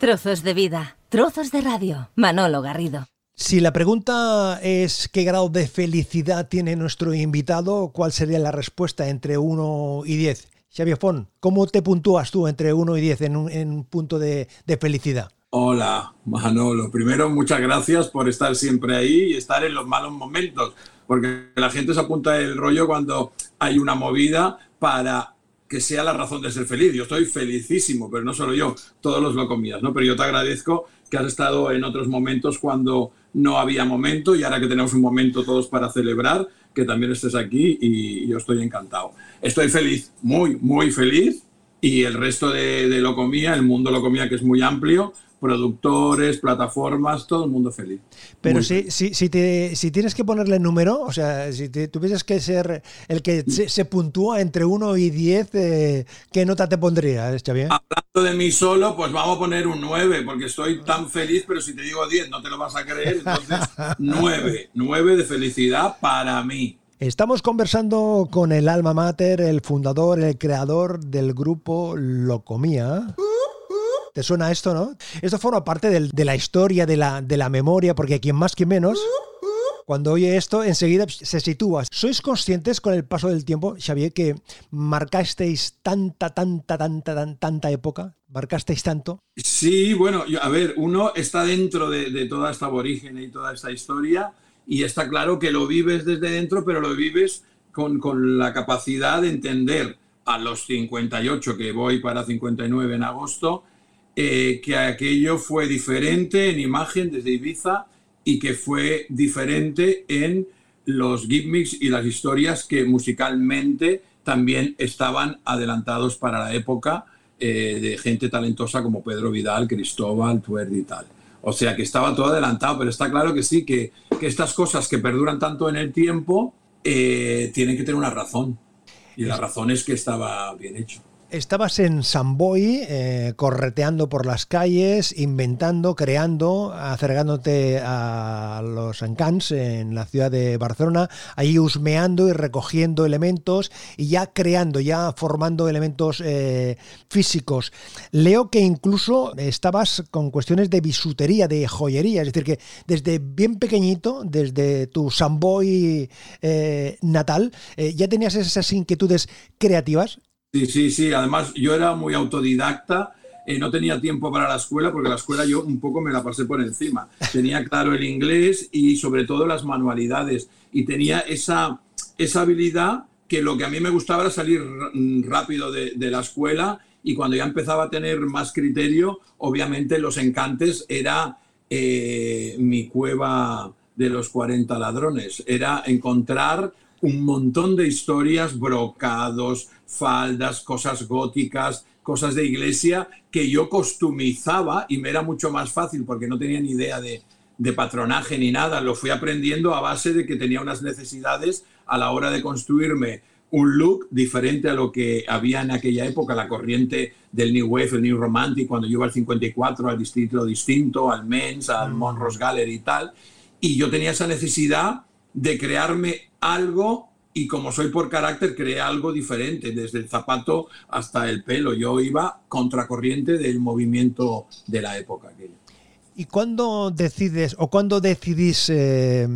Trozos de vida, trozos de radio. Manolo Garrido. Si la pregunta es qué grado de felicidad tiene nuestro invitado, ¿cuál sería la respuesta entre 1 y 10? Xavier Fon, ¿cómo te puntúas tú entre 1 y 10 en un, en un punto de, de felicidad? Hola, Manolo. Primero, muchas gracias por estar siempre ahí y estar en los malos momentos, porque la gente se apunta el rollo cuando hay una movida para que sea la razón de ser feliz. Yo estoy felicísimo, pero no solo yo, todos los locomías, ¿no? Pero yo te agradezco que has estado en otros momentos cuando no había momento y ahora que tenemos un momento todos para celebrar, que también estés aquí y yo estoy encantado. Estoy feliz, muy, muy feliz y el resto de, de Locomía, el mundo Locomía que es muy amplio, productores, plataformas, todo el mundo feliz. Pero si, si, si, te, si tienes que ponerle número, o sea, si te, tuvieses que ser el que se, se puntúa entre 1 y 10, eh, ¿qué nota te pondrías, Xavier? Hablando de mí solo, pues vamos a poner un 9, porque estoy tan feliz, pero si te digo 10 no te lo vas a creer, entonces 9, 9 de felicidad para mí. Estamos conversando con el alma mater, el fundador, el creador del grupo Locomía. ¿Te suena esto, no? Esto forma parte de la historia, de la, de la memoria, porque quien más, quien menos, cuando oye esto, enseguida se sitúa. ¿Sois conscientes con el paso del tiempo, Xavier, que marcasteis tanta, tanta, tanta, tanta, tanta época? ¿Marcasteis tanto? Sí, bueno, a ver, uno está dentro de, de toda esta aborigen y toda esta historia y está claro que lo vives desde dentro, pero lo vives con, con la capacidad de entender a los 58, que voy para 59 en agosto, eh, que aquello fue diferente en imagen desde Ibiza y que fue diferente en los gimmicks y las historias que musicalmente también estaban adelantados para la época eh, de gente talentosa como Pedro Vidal, Cristóbal, Tuerdi y tal. O sea que estaba todo adelantado, pero está claro que sí, que, que estas cosas que perduran tanto en el tiempo eh, tienen que tener una razón. Y la razón es que estaba bien hecho. Estabas en San Boi, eh, correteando por las calles, inventando, creando, acercándote a los encants en la ciudad de Barcelona, ahí husmeando y recogiendo elementos y ya creando, ya formando elementos eh, físicos. Leo que incluso estabas con cuestiones de bisutería, de joyería, es decir, que desde bien pequeñito, desde tu San Boi eh, natal, eh, ya tenías esas inquietudes creativas. Sí, sí, sí. Además, yo era muy autodidacta. Eh, no tenía tiempo para la escuela porque la escuela yo un poco me la pasé por encima. Tenía claro el inglés y sobre todo las manualidades. Y tenía esa, esa habilidad que lo que a mí me gustaba era salir rápido de, de la escuela y cuando ya empezaba a tener más criterio, obviamente los encantes era eh, mi cueva de los 40 ladrones. Era encontrar un montón de historias, brocados, faldas, cosas góticas, cosas de iglesia que yo costumizaba y me era mucho más fácil porque no tenía ni idea de, de, patronaje ni nada. Lo fui aprendiendo a base de que tenía unas necesidades a la hora de construirme un look diferente a lo que había en aquella época, la corriente del New Wave, el New Romantic, cuando yo iba al 54, al distrito distinto, al Men's, al Monrose Gallery y tal. Y yo tenía esa necesidad de crearme algo y como soy por carácter, creé algo diferente, desde el zapato hasta el pelo. Yo iba contracorriente del movimiento de la época. Aquella. ¿Y cuándo decides o cuándo decidís eh,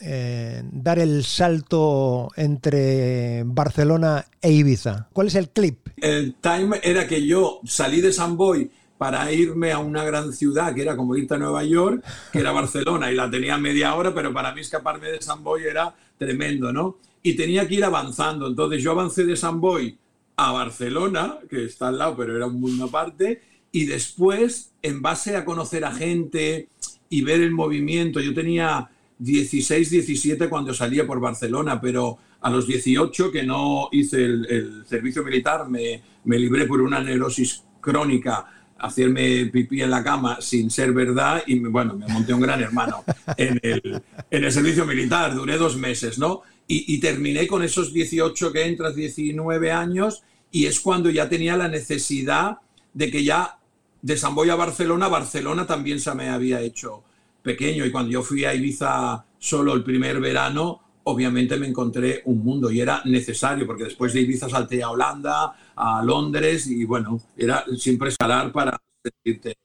eh, dar el salto entre Barcelona e Ibiza? ¿Cuál es el clip? El time era que yo salí de San Boy para irme a una gran ciudad que era como irte a Nueva York, que era Barcelona, y la tenía media hora, pero para mí escaparme de San Boy era tremendo, ¿no? Y tenía que ir avanzando. Entonces yo avancé de San Boy a Barcelona, que está al lado, pero era un mundo aparte, y después, en base a conocer a gente y ver el movimiento, yo tenía 16, 17 cuando salía por Barcelona, pero a los 18 que no hice el, el servicio militar, me, me libré por una neurosis crónica hacerme pipí en la cama sin ser verdad y bueno, me monté un gran hermano en el, en el servicio militar, duré dos meses, ¿no? Y, terminé con esos 18 que entras, 19 años, y es cuando ya tenía la necesidad de que ya de San Boy a Barcelona, Barcelona también se me había hecho pequeño, y cuando yo fui a Ibiza solo el primer verano, obviamente me encontré un mundo y era necesario, porque después de Ibiza salté a Holanda, a Londres y bueno, era siempre escalar para sentirte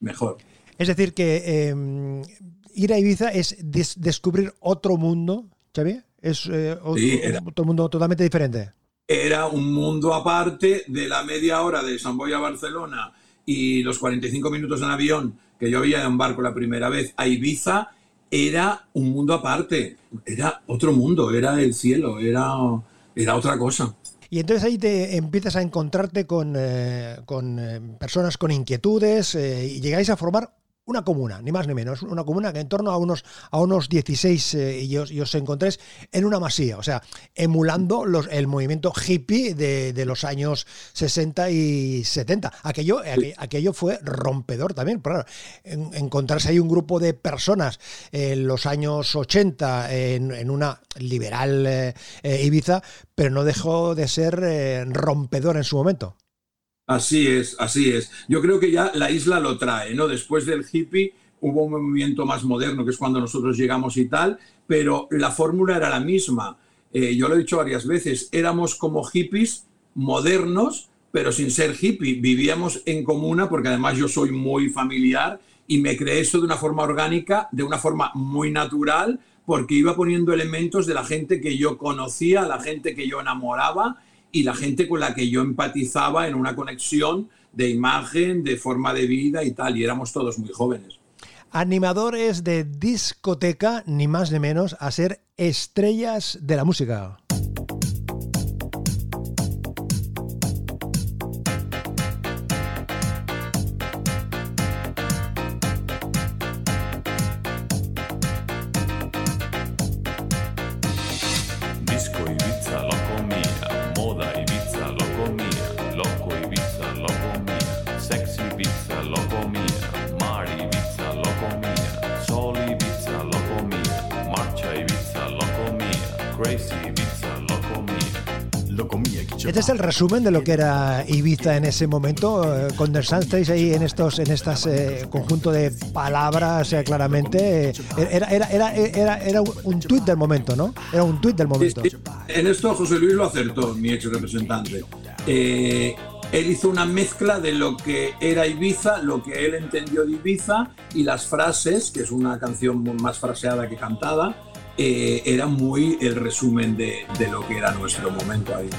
mejor. Es decir, que em, ir a Ibiza es descubrir otro mundo, Xavier. Es eh, otro, mundo totalmente diferente. Era un mundo aparte de la media hora de San Boy a Barcelona y los 45 minutos en avión que yo había en barco la primera vez a Ibiza. Era un mundo aparte, era otro mundo, era el cielo, era, era otra cosa. Y entonces ahí te empiezas a encontrarte con, eh, con eh, personas con inquietudes y llegáis a formar una comuna, ni más ni menos, una comuna que en torno a unos, a unos 16 eh, y, os, os, encontréis en una masía, o sea, emulando los, el movimiento hippie de, los años 60 y 70. Aquello, aquello fue rompedor también, claro, encontrarse ahí un grupo de personas en los años 80 en, una liberal eh, eh, Ibiza, pero no dejó de ser rompedor en su momento. Así es, así es. Yo creo que ya la isla lo trae, ¿no? Después del hippie hubo un movimiento más moderno, que es cuando nosotros llegamos y tal, pero la fórmula era la misma. Eh, yo lo he dicho varias veces, éramos como hippies modernos, pero sin ser hippie. Vivíamos en comuna, porque además yo soy muy familiar y me creé eso de una forma orgánica, de una forma muy natural, porque iba poniendo elementos de la gente que yo conocía, la gente que yo enamoraba y la gente con la que yo empatizaba en una conexión de imagen, de forma de vida y tal, y éramos todos muy jóvenes. Animadores de discoteca, ni más ni menos, a ser estrellas de la música. Este es el resumen de lo que era Ibiza en ese momento. Eh, condensasteis ahí en estos en estas eh, conjunto de palabras eh, claramente. Era, era, era, era, un tuit del momento, ¿no? Era un tuit del momento. En esto José Luis lo acertó, mi ex representante. él hizo una mezcla de lo que era Ibiza, lo que él entendió de Ibiza y las frases, que es una canción más fraseada que cantada, era muy el resumen de, de, lo que era nuestro momento ahí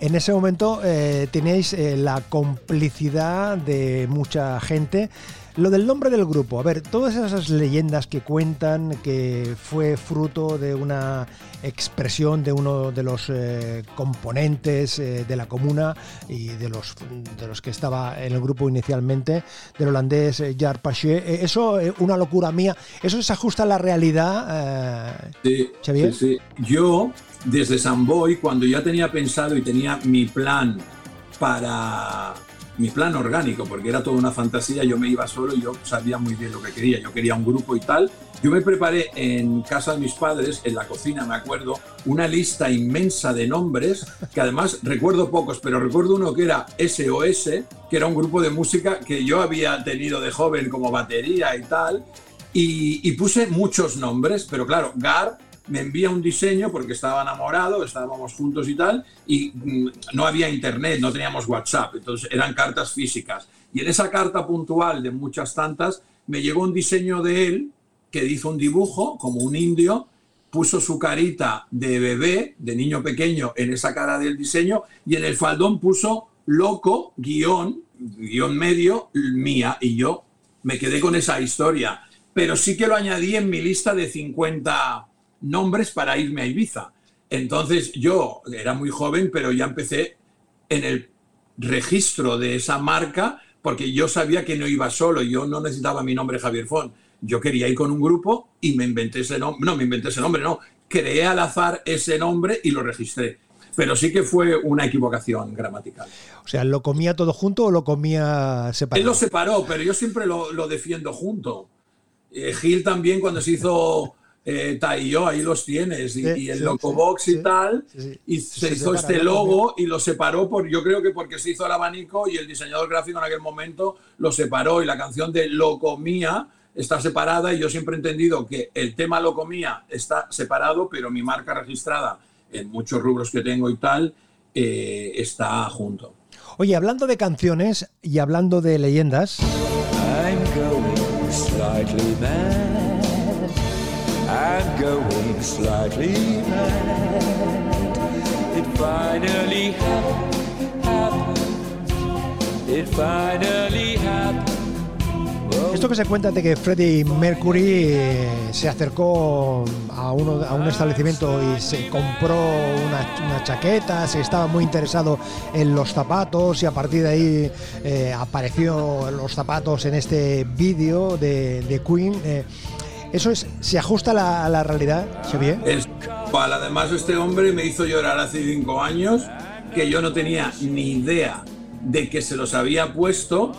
en ese momento eh, tenéis eh, la complicidad de mucha gente. Lo del nombre del grupo, a ver, todas esas leyendas que cuentan que fue fruto de una expresión de uno de los eh, componentes de la comuna y de los, de los que estaba en el grupo inicialmente, del holandés Jar Paché. eso, una locura mía, ¿eso se ajusta a la realidad, sí, Sí, sí. Yo desde San Boy, cuando ya tenía pensado y tenía mi plan para mi plan orgánico, porque era toda una fantasía, yo me iba solo y yo sabía muy bien lo que quería, yo quería un grupo y tal. Yo me preparé en casa de mis padres, en la cocina, me acuerdo, una lista inmensa de nombres, que además recuerdo pocos, pero recuerdo uno que era SOS, que era un grupo de música que yo había tenido de joven como batería y tal, y, y puse muchos nombres, pero claro, Gar me envía un diseño porque estaba enamorado, estábamos juntos y tal, y mm, no había internet, no teníamos WhatsApp, entonces eran cartas físicas. Y en esa carta puntual de muchas tantas, me llegó un diseño de él que hizo un dibujo como un indio, puso su carita de bebé, de niño pequeño, en esa cara del diseño, y en el faldón puso loco, guion, guion medio, mía, y yo me quedé con esa historia. Pero sí que lo añadí en mi lista de 50 nombres para irme a Ibiza. Entonces yo era muy joven, pero ya empecé en el registro de esa marca porque yo sabía que no iba solo, yo no necesitaba mi nombre Javier Font. Yo quería ir con un grupo y me inventé ese nombre, no, me inventé ese nombre, no, creé al azar ese nombre y lo registré. Pero sí que fue una equivocación gramatical. O sea, ¿lo comía todo junto o lo comía separado? Él lo separó, pero yo siempre lo, lo defiendo junto. Eh, Gil también cuando se hizo eh, yo, ahí los tienes, y, el Locobox y tal, y se, hizo este logo y lo separó, por, yo creo que porque se hizo el abanico y el diseñador gráfico en aquel momento lo separó y la canción de Locomía está separada y yo siempre he entendido que el tema Locomía está separado, pero mi marca registrada en muchos rubros que tengo y tal eh, está junto. Oye, hablando de canciones y hablando de leyendas... I'm slightly mad. I'm Esto que se cuenta de que Freddie Mercury eh, se acercó a, uno, a un establecimiento y se compró una, chaqueta, se estaba muy interesado en los zapatos y a partir de ahí eh, apareció los zapatos en este vídeo de, de Queen. eh, ¿Eso es, se ajusta a la, realidad, Xavier? Es además este hombre me hizo llorar hace cinco años que yo no tenía ni idea de que se los había puesto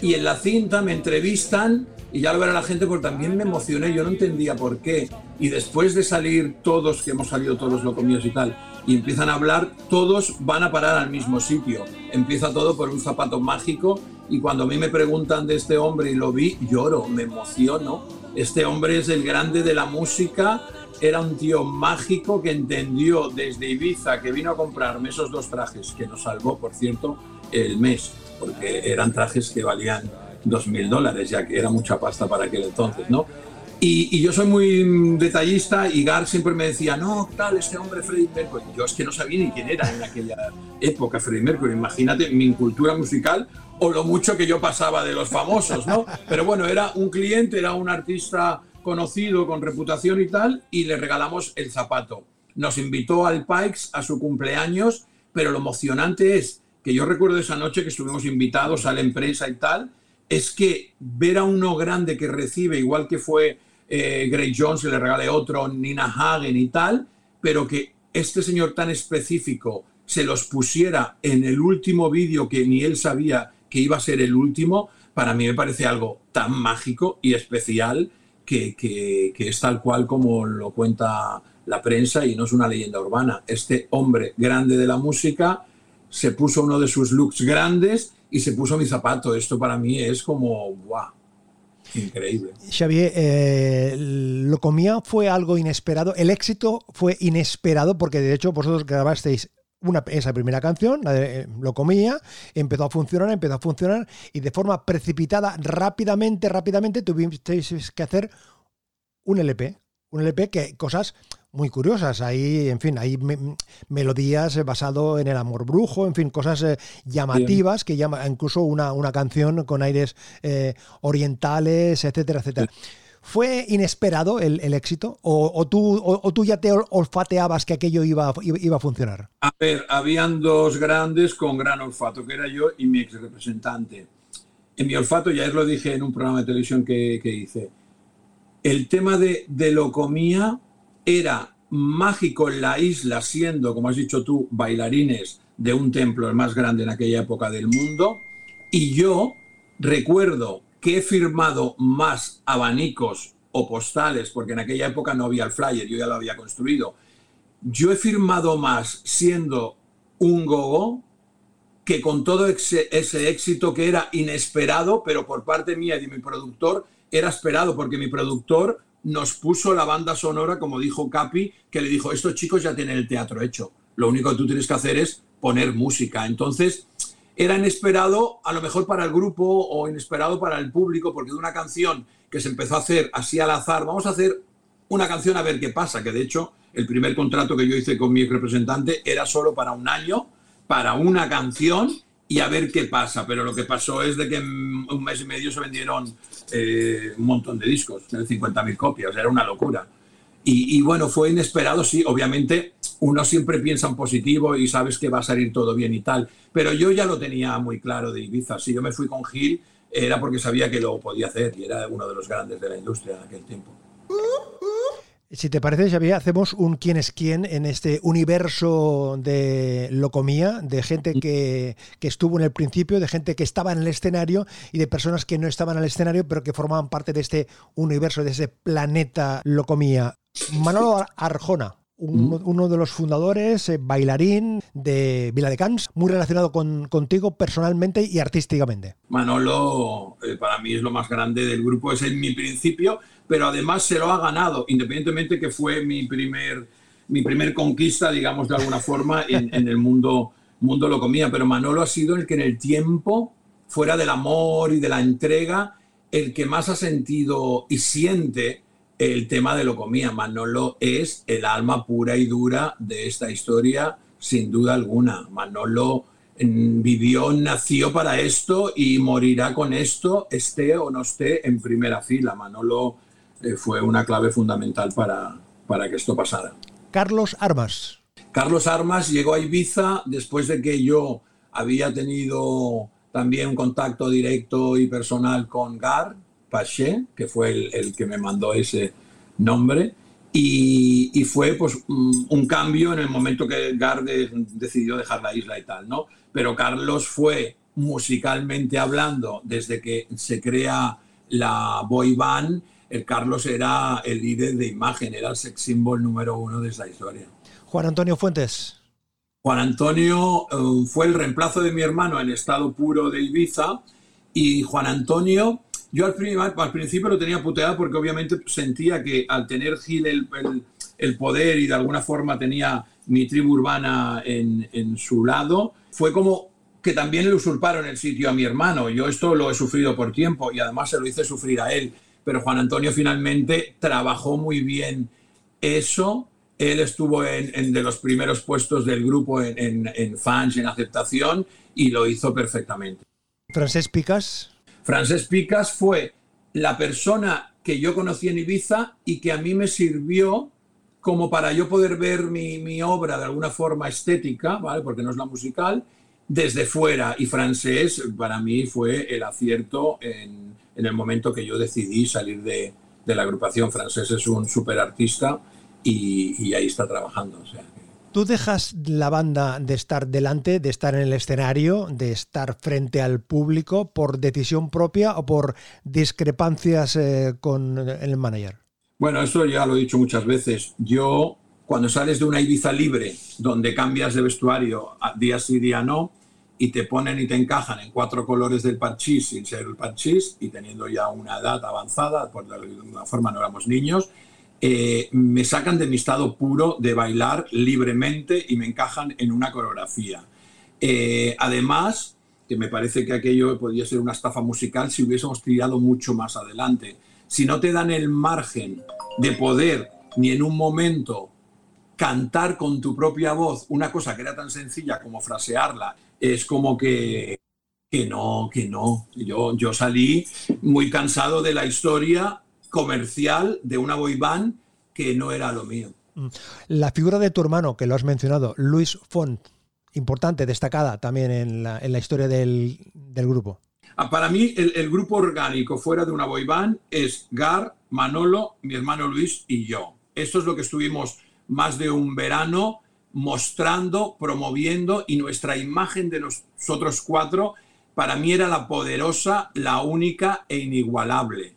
y en la cinta me entrevistan y ya lo verá la gente porque también me emocioné, yo no entendía por qué. Y después de salir todos, que hemos salido todos locomíos y tal, y empiezan a hablar, todos van a parar al mismo sitio. Empieza todo por un zapato mágico y cuando a mí me preguntan de este hombre y lo vi, lloro, me emociono. Este hombre es el grande de la música, era un tío mágico que entendió desde Ibiza que vino a comprarme esos dos trajes, que nos salvó, por cierto, el mes, porque eran trajes que valían dos mil dólares, ya que era mucha pasta para aquel entonces, ¿no? Y, yo soy muy detallista y Gar siempre me decía, no, tal, este hombre Freddie Mercury. Yo es que no sabía ni quién era en aquella época Freddie Mercury. Imagínate mi cultura musical o lo mucho que yo pasaba de los famosos, ¿no? Pero bueno, era un cliente, era un artista conocido, con reputación y tal, y le regalamos el zapato. Nos invitó al Pikes a su cumpleaños, pero lo emocionante es que yo recuerdo esa noche que estuvimos invitados a la empresa y tal, es que ver a uno grande que recibe, igual que fue eh, Gray Jones, le regale otro, Nina Hagen y tal, pero que este señor tan específico se los pusiera en el último vídeo que ni él sabía que iba a ser el último, para mí me parece algo tan mágico y especial que, que es tal cual como lo cuenta la prensa y no es una leyenda urbana. Este hombre grande de la música se puso uno de sus looks grandes y se puso mi zapato. Esto para mí es como, ¡guau! Increíble. Xavier, eh, lo comía fue algo inesperado. El éxito fue inesperado porque de hecho vosotros grabasteis una, esa primera canción, la de, eh, lo comía, empezó a funcionar, empezó a funcionar y de forma precipitada, rápidamente, rápidamente tuvisteis que hacer un LP. Un LP que cosas muy curiosas. Hay, en fin, hay me melodías basado en el amor brujo, en fin, cosas eh, llamativas Bien. que llama incluso una, una canción con aires eh, orientales, etcétera, etcétera. Sí. ¿Fue inesperado el, el éxito? ¿O, o tú, o, o, tú ya te olfateabas que aquello iba, iba a funcionar? A ver, habían dos grandes con gran olfato, que era yo y mi ex representante. En mi olfato, ya lo dije en un programa de televisión que, que hice, el tema de, de lo comía era mágico en la isla, siendo, como has dicho tú, bailarines de un templo el más grande en aquella época del mundo. Y yo recuerdo que he firmado más abanicos o postales, porque en aquella época no había el flyer, yo ya lo había construido. Yo he firmado más siendo un gogo que con todo ese, ese, éxito que era inesperado, pero por parte mía y de mi productor era esperado, porque mi productor nos puso la banda sonora, como dijo Capi, que le dijo, estos chicos ya tienen el teatro hecho, lo único que tú tienes que hacer es poner música. Entonces, era inesperado a lo mejor para el grupo o inesperado para el público, porque de una canción que se empezó a hacer así al azar, vamos a hacer una canción a ver qué pasa, que de hecho el primer contrato que yo hice con mi representante era solo para un año, para una canción y a ver qué pasa, pero lo que pasó es de que en un mes y medio se vendieron eh, un montón de discos, 50.000 copias, era una locura. Y, y, bueno, fue inesperado, sí, obviamente uno siempre piensa en positivo y sabes que va a salir todo bien y tal, pero yo ya lo tenía muy claro de Ibiza, si yo me fui con Gil era porque sabía que lo podía hacer y era uno de los grandes de la industria en aquel tiempo. Si te parece, Xavier, hacemos un quién es quién en este universo de Locomía, de gente que, que, estuvo en el principio, de gente que estaba en el escenario y de personas que no estaban en el escenario, pero que formaban parte de este universo, de ese planeta Locomía. Manolo Arjona, un, uno de los fundadores, eh, bailarín de Vila de Cans, muy relacionado con, contigo personalmente y artísticamente. Manolo, eh, para mí es lo más grande del grupo, es en mi principio, pero además se lo ha ganado, independientemente que fue mi primer, mi primer conquista, digamos de alguna forma, en, en el mundo, mundo lo comía, pero Manolo ha sido el que en el tiempo, fuera del amor y de la entrega, el que más ha sentido y siente el tema de lo comía. Manolo es el alma pura y dura de esta historia, sin duda alguna. Manolo mm, vivió, nació para esto y morirá con esto, esté o no esté en primera fila. Manolo eh, fue una clave fundamental para, para que esto pasara. Carlos Armas. Carlos Armas llegó a Ibiza después de que yo había tenido también un contacto directo y personal con Gar Paché, que fue el, que me mandó ese nombre, y, fue pues un cambio en el momento que Gar decidió dejar la isla y tal, ¿no? Pero Carlos fue musicalmente hablando, desde que se crea la boy band, el Carlos era el líder de imagen, era el sex symbol número uno de esa historia. Juan Antonio Fuentes. Juan Antonio eh, fue el reemplazo de mi hermano en estado puro de Ibiza y Juan Antonio, yo al, principio lo tenía puteado porque obviamente sentía que al tener Gil el, poder y de alguna forma tenía mi tribu urbana en, su lado, fue como que también le usurparon el sitio a mi hermano. Yo esto lo he sufrido por tiempo y además se lo hice sufrir a él. Pero Juan Antonio finalmente trabajó muy bien eso él estuvo en, de los primeros puestos del grupo en, en, fans, en aceptación, y lo hizo perfectamente. Francés Picas. Francés Picas fue la persona que yo conocí en Ibiza y que a mí me sirvió como para yo poder ver mi, mi obra de alguna forma estética, ¿vale? porque no es la musical, desde fuera. Y Francés para mí fue el acierto en, el momento que yo decidí salir de, de la agrupación. Francés es un súper artista y, ahí está trabajando. ¿Tú dejas la banda de estar delante, de estar en el escenario, de estar frente al público por decisión propia o por discrepancias eh, con el manager? Bueno, eso ya lo he dicho muchas veces. Yo, cuando sales de una Ibiza libre, donde cambias de vestuario día sí, día no, y te ponen y te encajan en cuatro colores del parchís sin ser el parchís y teniendo ya una edad avanzada, por de alguna forma no éramos niños, eh, me sacan de mi estado puro de bailar libremente y me encajan en una coreografía. Eh, además, que me parece que aquello podría ser una estafa musical si hubiésemos tirado mucho más adelante. Si no te dan el margen de poder ni en un momento cantar con tu propia voz una cosa que era tan sencilla como frasearla, es como que, que no, que no. Yo, yo salí muy cansado de la historia comercial de una boy band que no era lo mío. Mm. La figura de tu hermano, que lo has mencionado, Luis Font, importante, destacada también en la, historia del, grupo. Ah, para mí, el, grupo orgánico fuera de una boy band es Gar, Manolo, mi hermano Luis y yo. Esto es lo que estuvimos más de un verano mostrando, promoviendo y nuestra imagen de nosotros cuatro para mí era la poderosa, la única e inigualable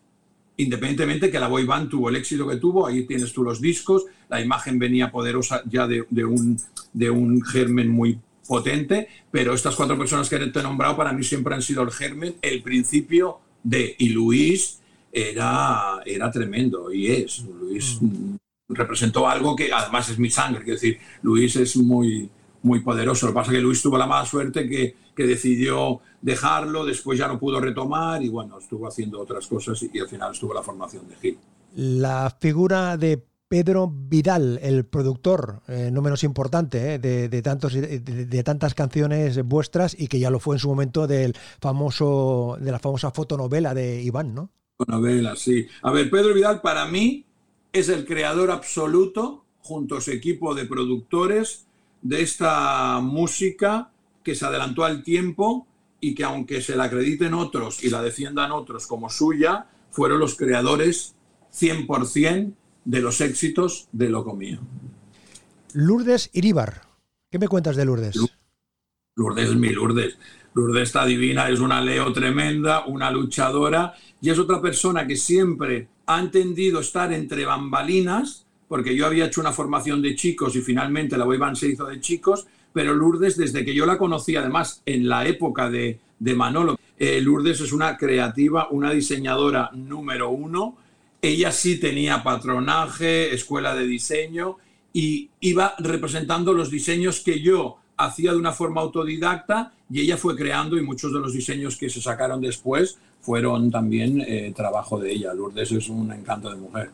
independientemente que la boy band tuvo el éxito que tuvo, ahí tienes tú los discos, la imagen venía poderosa ya de, un, de un germen muy potente, pero estas cuatro personas que te he nombrado para mí siempre han sido el germen, el principio de, y Luis era, era tremendo, y es, Luis mm. representó algo que además es mi sangre, es decir, Luis es muy, muy poderoso, lo que pasa es que Luis tuvo la mala suerte que, que decidió dejarlo, después ya no pudo retomar y bueno, estuvo haciendo otras cosas y, al final estuvo la formación de Gil. La figura de Pedro Vidal, el productor, eh, no menos importante, eh, de, tantos, de, tantas canciones vuestras y que ya lo fue en su momento del famoso, de la famosa fotonovela de Iván, ¿no? Fotonovela, sí. A ver, Pedro Vidal para mí es el creador absoluto, junto a su equipo de productores, de esta música que se adelantó al tiempo y que aunque se la acrediten otros y la defiendan otros como suya, fueron los creadores 100% de los éxitos de Locomío. Lourdes Iríbar. ¿Qué me cuentas de Lourdes? Lourdes es mi Lourdes. Lourdes está divina, es una Leo tremenda, una luchadora y es otra persona que siempre ha entendido estar entre bambalinas, porque yo había hecho una formación de chicos y finalmente la boy se hizo de chicos, pero Lourdes, desde que yo la conocí, además en la época de, Manolo, eh, Lourdes es una creativa, una diseñadora número uno. Ella sí tenía patronaje, escuela de diseño y iba representando los diseños que yo hacía de una forma autodidacta y ella fue creando y muchos de los diseños que se sacaron después fueron también eh, trabajo de ella. Lourdes es un encanto de mujer.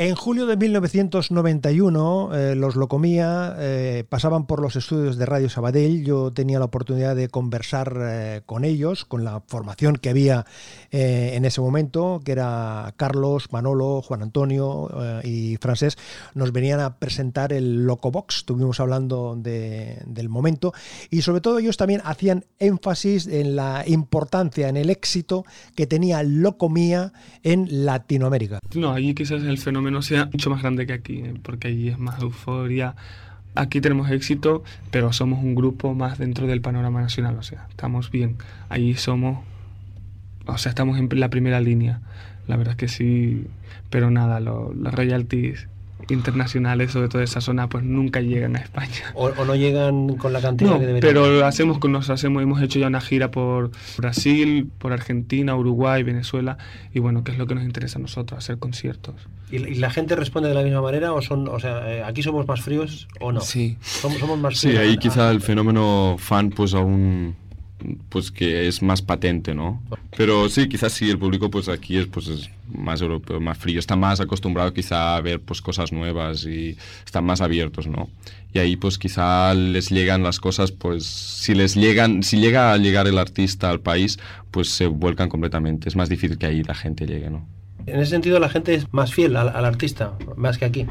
En julio de 1991, eh, los Locomía eh, pasaban por los estudios de Radio Sabadell. Yo tenía la oportunidad de conversar eh, con ellos, con la formación que había en ese momento, que era Carlos, Manolo, Juan Antonio y Francés. Nos venían a presentar el Locobox, estuvimos hablando del momento, y sobre todo ellos también hacían énfasis en la importancia, en el éxito que tenía Locomía en Latinoamérica. No, allí quizás el fenómeno no sea mucho más grande que aquí, ¿eh? porque allí es más euforia. Aquí tenemos éxito, pero somos un grupo más dentro del panorama nacional, o sea, estamos bien. Allí somos, o sea, estamos en la primera línea. La verdad es que sí, pero nada, los royalties internacionales, sobre todo esa zona, pues nunca llegan a España. O, no llegan con la cantidad que deberían. Pero hacemos, nos hacemos, hemos hecho ya una gira por Brasil, por Argentina, Uruguay, Venezuela, y bueno, ¿qué es lo que nos interesa a nosotros? Hacer conciertos. ¿Y, la gente responde de la misma manera o son, o sea, eh, aquí somos más fríos o no? Sí. Somos, somos más fríos. Sí, ahí quizá el fenómeno fan pues aún pues que es más patente, ¿no? Pero sí, quizás sí, el público pues aquí es, pues, es más europeo, más frío, está más acostumbrado quizá a ver pues cosas nuevas y están más abiertos, ¿no? Y ahí pues quizá les llegan las cosas, pues si les llegan, si llega a llegar el artista al país, pues se vuelcan completamente, es más difícil que ahí la gente llegue, ¿no? En ese sentido la gente es más fiel al, artista, más que aquí.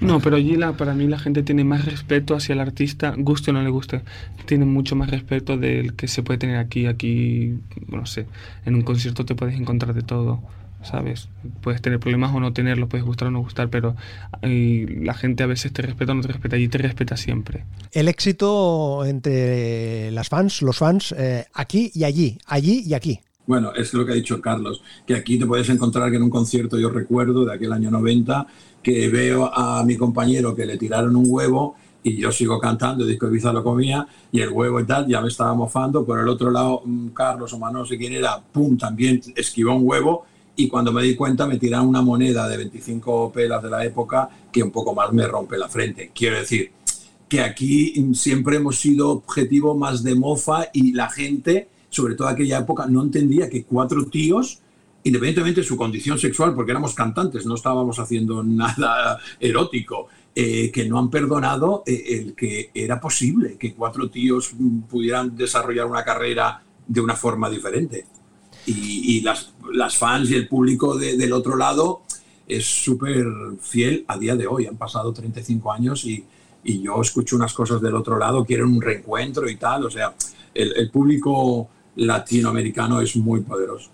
No, pero allí la, para mí la gente tiene más respeto hacia el artista, guste o no le guste. Tiene mucho más respeto del que se puede tener aquí. Aquí, no sé, en un concierto te puedes encontrar de todo, ¿sabes? Puedes tener problemas o no tenerlos, puedes gustar o no gustar, pero la gente a veces te respeta o no te respeta, allí te respeta siempre. El éxito entre las fans, los fans, eh, aquí y allí, allí y aquí. Bueno, es lo que ha dicho Carlos, que aquí te puedes encontrar que en un concierto, yo recuerdo de aquel año 90, que veo a mi compañero que le tiraron un huevo y yo sigo cantando, disco de Ibiza lo comía, y el huevo y tal, ya me estaba mofando, por el otro lado, mm, Carlos o Manuel, no sé quién era, pum, también esquivó un huevo, y cuando me di cuenta me tiraron una moneda de 25 pelas de la época que un poco más me rompe la frente. Quiero decir que aquí siempre hemos sido objetivo más de mofa y la gente sobre todo aquella época, no entendía que cuatro tíos, independientemente de su condición sexual, porque éramos cantantes, no estábamos haciendo nada erótico, eh, que no han perdonado eh, el que era posible que cuatro tíos pudieran desarrollar una carrera de una forma diferente. Y, las, las, fans y el público del otro lado es súper fiel a día de hoy. Han pasado 35 años y, y, yo escucho unas cosas del otro lado, quieren un reencuentro y tal. O sea, el público latinoamericano es muy poderoso.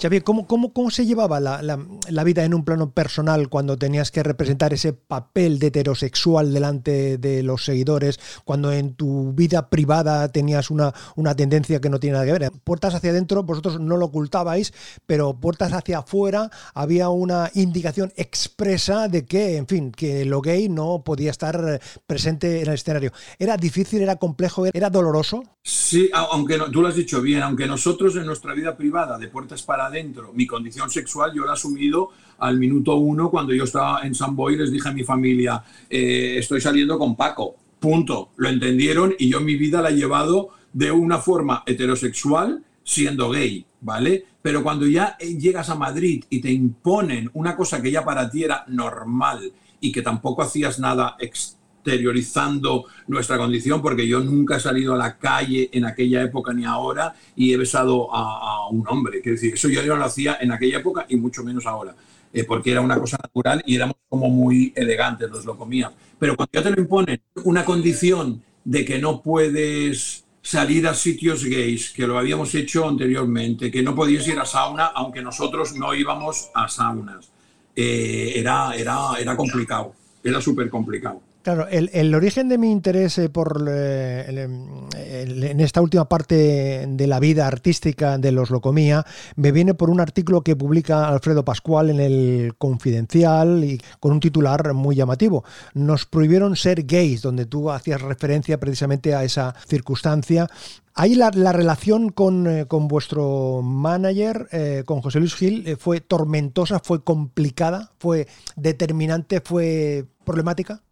Xavier, ¿cómo, cómo, cómo se llevaba la, la, vida en un plano personal cuando tenías que representar ese papel de heterosexual delante de los seguidores, cuando en tu vida privada tenías una, una tendencia que no tiene nada que ver? Puertas hacia adentro, vosotros no lo ocultabais, pero puertas hacia afuera había una indicación expresa de que, en fin, que lo gay no podía estar presente en el escenario. ¿Era difícil, era complejo, era doloroso? Sí, aunque no, tú lo has dicho bien, aunque nosotros en nuestra vida privada, de puertas para mi condición sexual yo la he asumido al minuto uno cuando yo estaba en San Boy les dije a mi familia, eh, estoy saliendo con Paco, punto. Lo entendieron y yo mi vida la he llevado de una forma heterosexual siendo gay, ¿vale? Pero cuando ya llegas a Madrid y te imponen una cosa que ya para ti era normal y que tampoco hacías nada extra, exteriorizando nuestra condición, porque yo nunca he salido a la calle en aquella época ni ahora y he besado a, un hombre. Quiero decir, eso yo no lo hacía en aquella época y mucho menos ahora, eh, porque era una cosa natural y éramos como muy elegantes los lo comíamos. Pero cuando ya te lo imponen una condición de que no puedes salir a sitios gays, que lo habíamos hecho anteriormente, que no podías ir a sauna, aunque nosotros no íbamos a saunas. Eh, era, era, era complicado, era súper complicado. Claro, el, origen de mi interés eh, por eh, en esta última parte de la vida artística de los Locomía me viene por un artículo que publica Alfredo Pascual en el Confidencial y con un titular muy llamativo. Nos prohibieron ser gays, donde tú hacías referencia precisamente a esa circunstancia Ahí la, relación con, eh, vuestro manager, con José Luis Gil, fue tormentosa, fue complicada, fue determinante, fue problemática.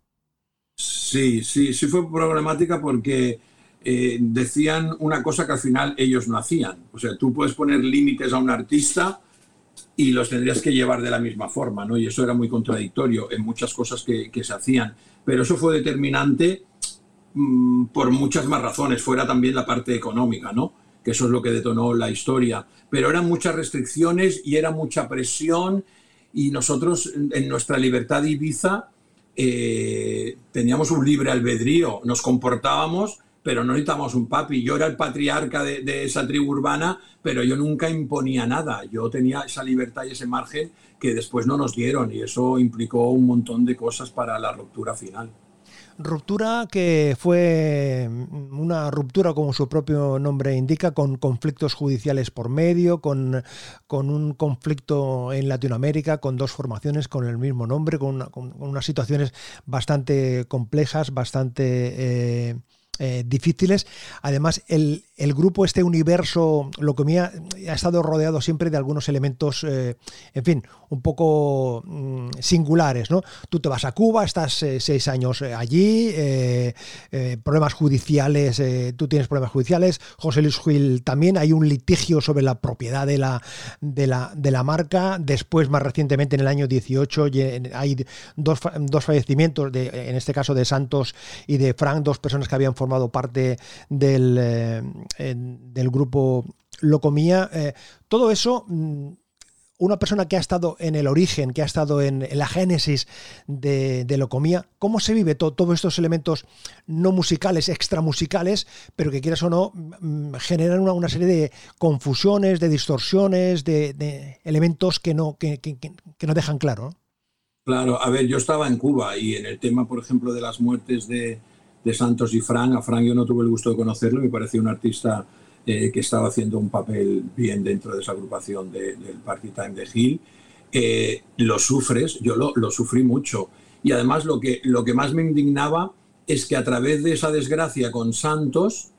Sí, sí, sí fue problemática porque eh, decían una cosa que al final ellos no hacían. O sea, tú puedes poner límites a un artista y los tendrías que llevar de la misma forma, ¿no? Y eso era muy contradictorio en muchas cosas que, se hacían. Pero eso fue determinante mmm, por muchas más razones, fuera también la parte económica, ¿no? Que eso es lo que detonó la historia. Pero eran muchas restricciones y era mucha presión y nosotros en nuestra libertad de Ibiza eh, teníamos un libre albedrío, nos comportábamos pero no necesitamos un papi. Yo era el patriarca de, esa tribu urbana, pero yo nunca imponía nada. Yo tenía esa libertad y ese margen que después no nos dieron y eso implicó un montón de cosas para la ruptura final. Ruptura que fue una ruptura, como su propio nombre indica, con conflictos judiciales por medio, con, con un conflicto en Latinoamérica, con dos formaciones con el mismo nombre, con, con unas situaciones bastante complejas, bastante... Eh, eh, difíciles. Además, el, el, grupo, este universo Locomía, ha estado rodeado siempre de algunos elementos, eh, en fin, un poco mm, singulares. ¿no? Tú te vas a Cuba, estás eh, seis años allí, problemas judiciales, tú tienes problemas judiciales, José Luis Gil también, hay un litigio sobre la propiedad de la, de la, de la marca. Después, más recientemente, en el año 18, hay dos, dos fallecimientos, de, en este caso de Santos y de Frank, dos personas que habían formado parte del, eh, del grupo Locomía. Eh, todo eso, mm, una persona que ha estado en el origen, que ha estado en, la génesis de, de, Locomía, ¿cómo se vive to, todos estos elementos no musicales, extramusicales, pero que quieras o no, mm, generan una, una serie de confusiones, de distorsiones, de, elementos que no, que, que, que no dejan claro? Claro, a ver, yo estaba en Cuba y en el tema, por ejemplo, de las muertes de, de Santos y Frank. A Frank yo no tuve el gusto de conocerlo, me parecía un artista eh, que estaba haciendo un papel bien dentro de esa agrupación de, del Party Time de Hill. Eh, lo sufres, yo lo, lo, sufrí mucho. Y además lo que, lo que más me indignaba es que a través de esa desgracia con Santos,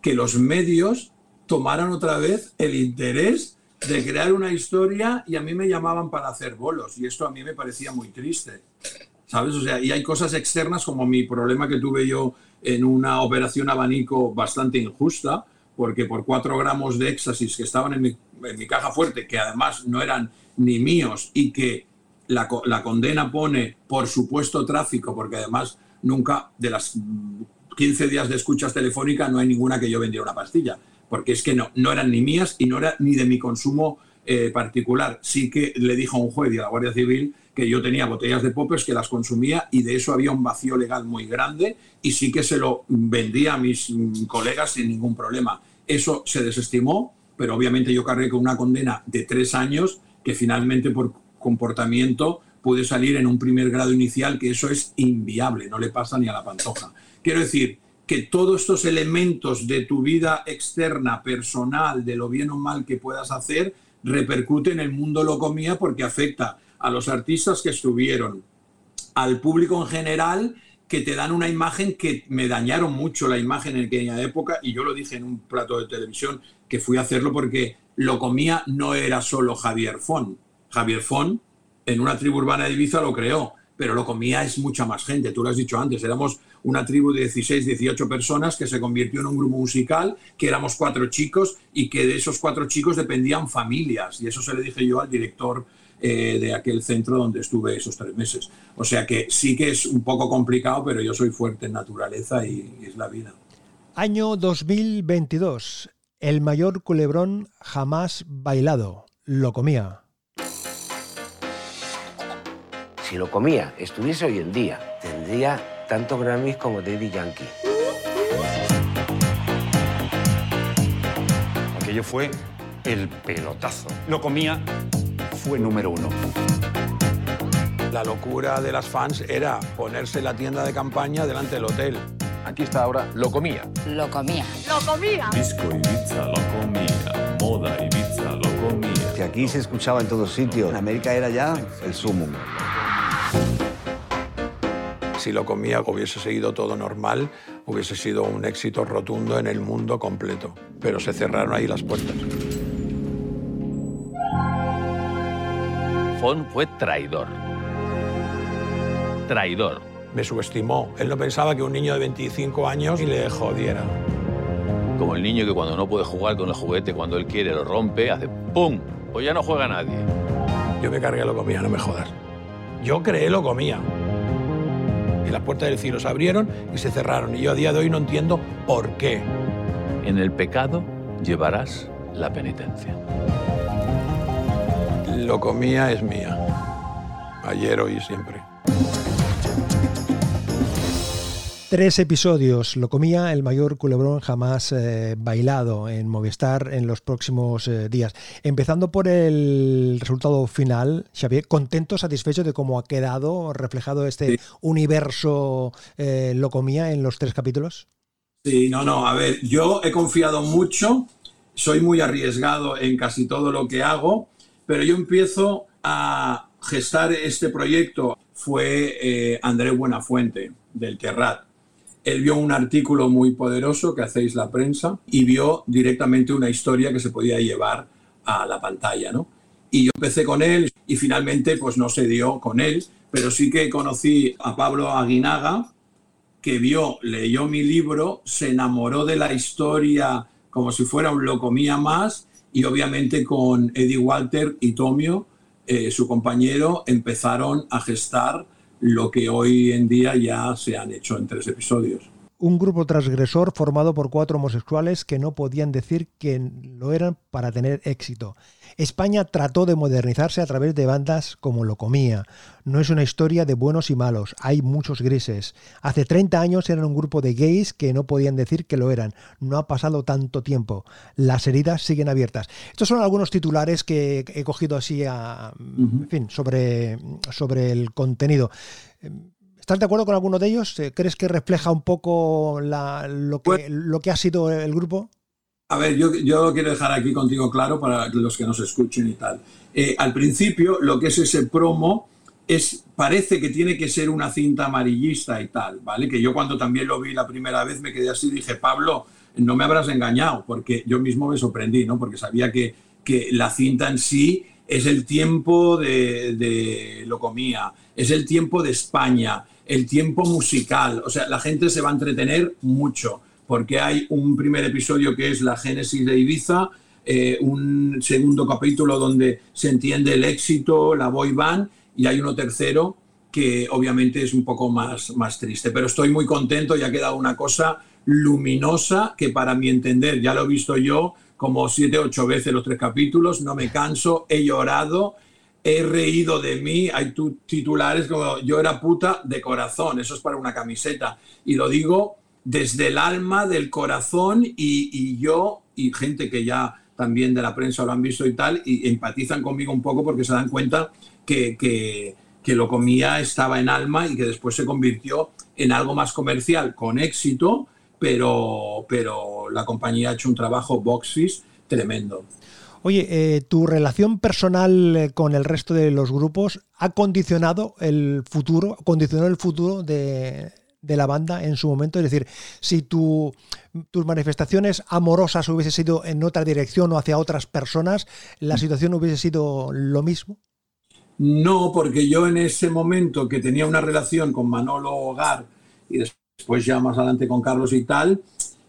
que los medios tomaran otra vez el interés de crear una historia y a mí me llamaban para hacer bolos. Y esto a mí me parecía muy triste. ¿Sabes? O sea, y hay cosas externas como mi problema que tuve yo en una operación abanico bastante injusta, porque por cuatro gramos de éxtasis que estaban en mi, en mi caja fuerte, que además no eran ni míos y que la, la, condena pone por supuesto tráfico, porque además nunca de las 15 días de escuchas telefónicas no hay ninguna que yo vendiera una pastilla, porque es que no, no eran ni mías y no era ni de mi consumo eh, particular. Sí que le dijo a un juez y a la Guardia Civil que yo tenía botellas de poppers que las consumía y de eso había un vacío legal muy grande y sí que se lo vendía a mis colegas sin ningún problema. Eso se desestimó, pero obviamente yo cargué con una condena de tres años que finalmente por comportamiento pude salir en un primer grado inicial, que eso es inviable, no le pasa ni a la pantoja. Quiero decir que todos estos elementos de tu vida externa, personal, de lo bien o mal que puedas hacer, repercute en el mundo locomía porque afecta a los artistas que estuvieron, al público en general, que te dan una imagen que me dañaron mucho la imagen en aquella época, y yo lo dije en un plato de televisión que fui a hacerlo porque lo comía no era solo Javier Fon. Javier Fon, en una tribu urbana de Ibiza, lo creó, pero lo comía es mucha más gente. Tú lo has dicho antes, éramos una tribu de 16, 18 personas que se convirtió en un grupo musical, que éramos cuatro chicos y que de esos cuatro chicos dependían familias. Y eso se le dije yo al director eh, de aquel centro donde estuve esos tres meses. O sea que sí que es un poco complicado, pero yo soy fuerte en naturaleza y, y es la vida. Año 2022. El mayor culebrón jamás bailado. Lo comía. Si lo comía, estuviese hoy en día, tendría tantos Grammys como Daddy Yankee. Aquello fue el pelotazo. Lo comía fue número uno. La locura de las fans era ponerse la tienda de campaña delante del hotel. Aquí está ahora Lo Comía. Lo Comía. Lo Comía. Disco Ibiza, Lo Comía. Moda Ibiza, Lo Comía. Que aquí se escuchaba en todos sitios. En América era ya el sumum. Si Lo Comía hubiese seguido todo normal, hubiese sido un éxito rotundo en el mundo completo. Pero se cerraron ahí las puertas. Fue traidor. Traidor. me subestimó. Él no pensaba que un niño de 25 años le jodiera. Como el niño que cuando no puede jugar con el juguete cuando él quiere lo rompe, hace ¡pum! Pues ya no juega nadie. Yo me cargué lo comía, no me jodas. Yo creé lo comía. Y las puertas del cielo se abrieron y se cerraron. Y yo a día de hoy no entiendo por qué. En el pecado llevarás la penitencia. Lo comía es mía. Ayer, hoy y siempre. Tres episodios. Lo comía el mayor culebrón jamás eh, bailado en Movistar en los próximos eh, días. Empezando por el resultado final, Xavier, ¿contento, satisfecho de cómo ha quedado reflejado este universo eh, Lo comía en los tres capítulos? Sí, no, no. A ver, yo he confiado mucho, soy muy arriesgado en casi todo lo que hago, pero yo empiezo a gestar este proyecto. Fue Andrés Buenafuente, del Terrat él vio un artículo muy poderoso que hacéis la prensa y vio directamente una historia que se podía llevar a la pantalla, ¿no? Y yo empecé con él y finalmente pues no se dio con él, pero sí que conocí a Pablo Aguinaga, que vio, leyó mi libro, se enamoró de la historia como si fuera un locomía más y obviamente con Eddie Walter y Tomio, eh, su compañero, empezaron a gestar lo que hoy en día ya se han hecho en tres episodios. Un grupo transgresor formado por cuatro homosexuales que no podían decir que lo eran para tener éxito. España trató de modernizarse a través de bandas como Lo Comía. No es una historia de buenos y malos, hay muchos grises. Hace 30 años eran un grupo de gays que no podían decir que lo eran. No ha pasado tanto tiempo. Las heridas siguen abiertas. Estos son algunos titulares que he cogido así a, en fin, sobre, sobre el contenido. ¿Estás de acuerdo con alguno de ellos? ¿Crees que refleja un poco lo, que, lo que ha sido el grupo? A ver, yo, yo quiero dejar aquí contigo claro para los que nos escuchen y tal. Eh, al principio, lo que es ese promo es, parece que tiene que ser una cinta amarillista y tal, ¿vale? Que yo cuando también lo vi la primera vez me quedé así y dije, Pablo, no me habrás engañado, porque yo mismo me sorprendí, ¿no? Porque sabía que, que la cinta en sí es el tiempo de, de lo comía, es el tiempo de España, el tiempo musical, o sea, la gente se va a entretener mucho porque hay un primer episodio que es la génesis de Ibiza, eh, un segundo capítulo donde se entiende el éxito, la boy band, y hay uno tercero que obviamente es un poco más, más triste. Pero estoy muy contento y ha quedado una cosa luminosa que para mi entender, ya lo he visto yo como siete, ocho veces los tres capítulos, no me canso, he llorado, he reído de mí, hay titulares como yo era puta de corazón, eso es para una camiseta. Y lo digo desde el alma, del corazón y, yo y gente que ya también de la prensa lo han visto y tal, y empatizan conmigo un poco porque se dan cuenta que, que, lo comía estaba en alma y que después se convirtió en algo más comercial con éxito, pero, pero la compañía ha hecho un trabajo boxis tremendo. Oye, eh, ¿tu relación personal eh, con el resto de los grupos ha condicionado el futuro, condicionó el futuro de, de la banda en su momento? Es decir, si tu, tus manifestaciones amorosas hubiese sido en otra dirección o hacia otras personas, ¿la situación hubiese sido lo mismo? No, porque yo en ese momento que tenía una relación con Manolo Hogar y después ya más adelante con Carlos y tal,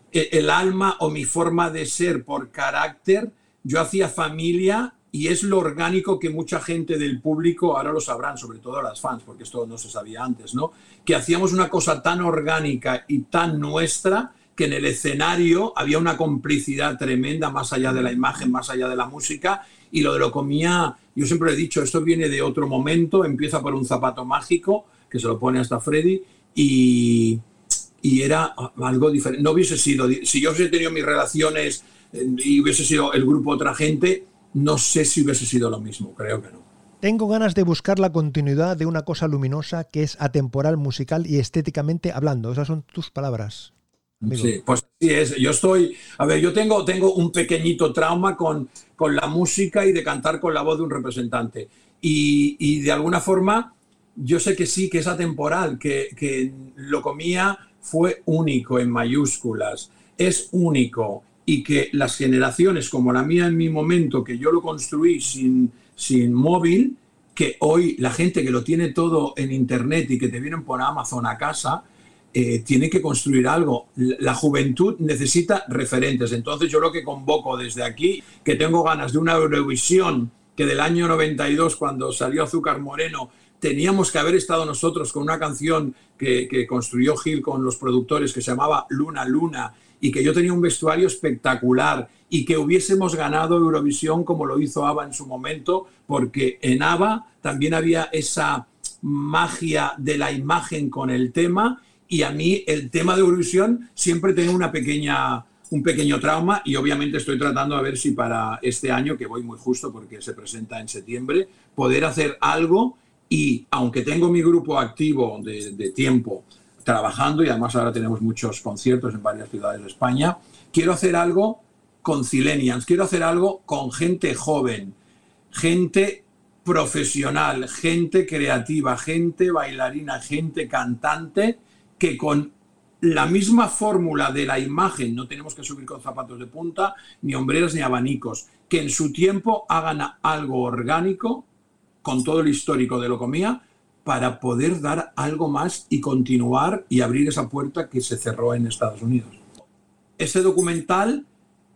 e, el alma o mi forma de ser por carácter, yo hacía familia y es lo orgánico que mucha gente del público, ahora lo sabrán, sobre todo las fans, porque esto no se sabía antes, ¿no? Que hacíamos una cosa tan orgánica y tan nuestra que en el escenario había una complicidad tremenda, más allá de la imagen, más allá de la música, y lo de lo comía, yo siempre he dicho, esto viene de otro momento, empieza por un zapato mágico, que se lo pone hasta Freddy, y, y era algo diferente. No hubiese sido, si yo hubiese tenido mis relaciones y hubiese sido el grupo otra gente, no sé si hubiese sido lo mismo, creo que no. Tengo ganas de buscar la continuidad de una cosa luminosa que es atemporal, musical y estéticamente hablando. Esas son tus palabras. Sí, pues sí es. Yo estoy, a ver, yo tengo, tengo un pequeñito trauma con, con la música y de cantar con la voz de un representante. Y, y de alguna forma, yo sé que sí, que es atemporal, que, que lo comía fue único en mayúsculas, es único y que las generaciones como la mía en mi momento, que yo lo construí sin, sin móvil, que hoy la gente que lo tiene todo en Internet y que te vienen por Amazon a casa, eh, tiene que construir algo. La juventud necesita referentes. Entonces yo lo que convoco desde aquí, que tengo ganas de una Eurovisión que del año 92, cuando salió Azúcar Moreno, teníamos que haber estado nosotros con una canción que, construyó Gil con los productores que se llamaba Luna Luna y que yo tenía un vestuario espectacular y que hubiésemos ganado Eurovisión como lo hizo ABBA en su momento, porque en ABBA también había esa magia de la imagen con el tema y a mí el tema de Eurovisión siempre tengo una pequeña un pequeño trauma y obviamente estoy tratando a ver si para este año, que voy muy justo porque se presenta en septiembre, poder hacer algo y aunque tengo mi grupo activo de, tiempo trabajando y además ahora tenemos muchos conciertos en varias ciudades de España, quiero hacer algo con Cilenians, quiero hacer algo con gente joven, gente profesional, gente creativa, gente bailarina, gente cantante, que con la misma fórmula de la imagen, no tenemos que subir con zapatos de punta, ni hombreras ni abanicos, que en su tiempo hagan algo orgánico, con todo el histórico de lo comía, para poder dar algo más y continuar y abrir esa puerta que se cerró en Estados Unidos. Ese documental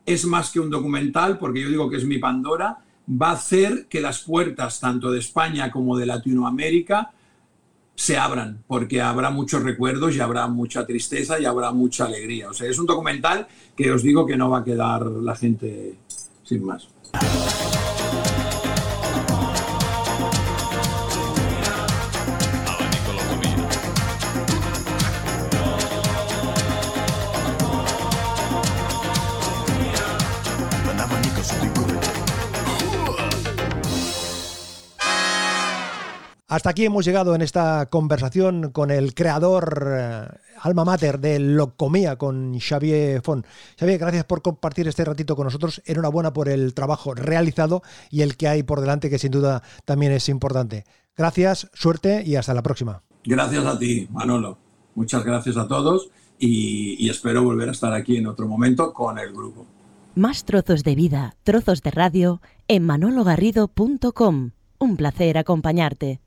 es más que un documental, porque yo digo que es mi Pandora, va a hacer que las puertas tanto de España como de Latinoamérica se abran, porque habrá muchos recuerdos y habrá mucha tristeza y habrá mucha alegría. O sea, es un documental que os digo que no va a quedar la gente sin más. Hasta aquí hemos llegado en esta conversación con el creador eh, alma mater de Locomía, con Xavier Font. Xavier, gracias por compartir este ratito con nosotros. Enhorabuena por el trabajo realizado y el que hay por delante, que sin duda también es importante. Gracias, suerte y hasta la próxima. Gracias a ti, Manolo. Muchas gracias a todos y, y espero volver a estar aquí en otro momento con el grupo. Más trozos de vida, trozos de radio en manologarrido.com. Un placer acompañarte.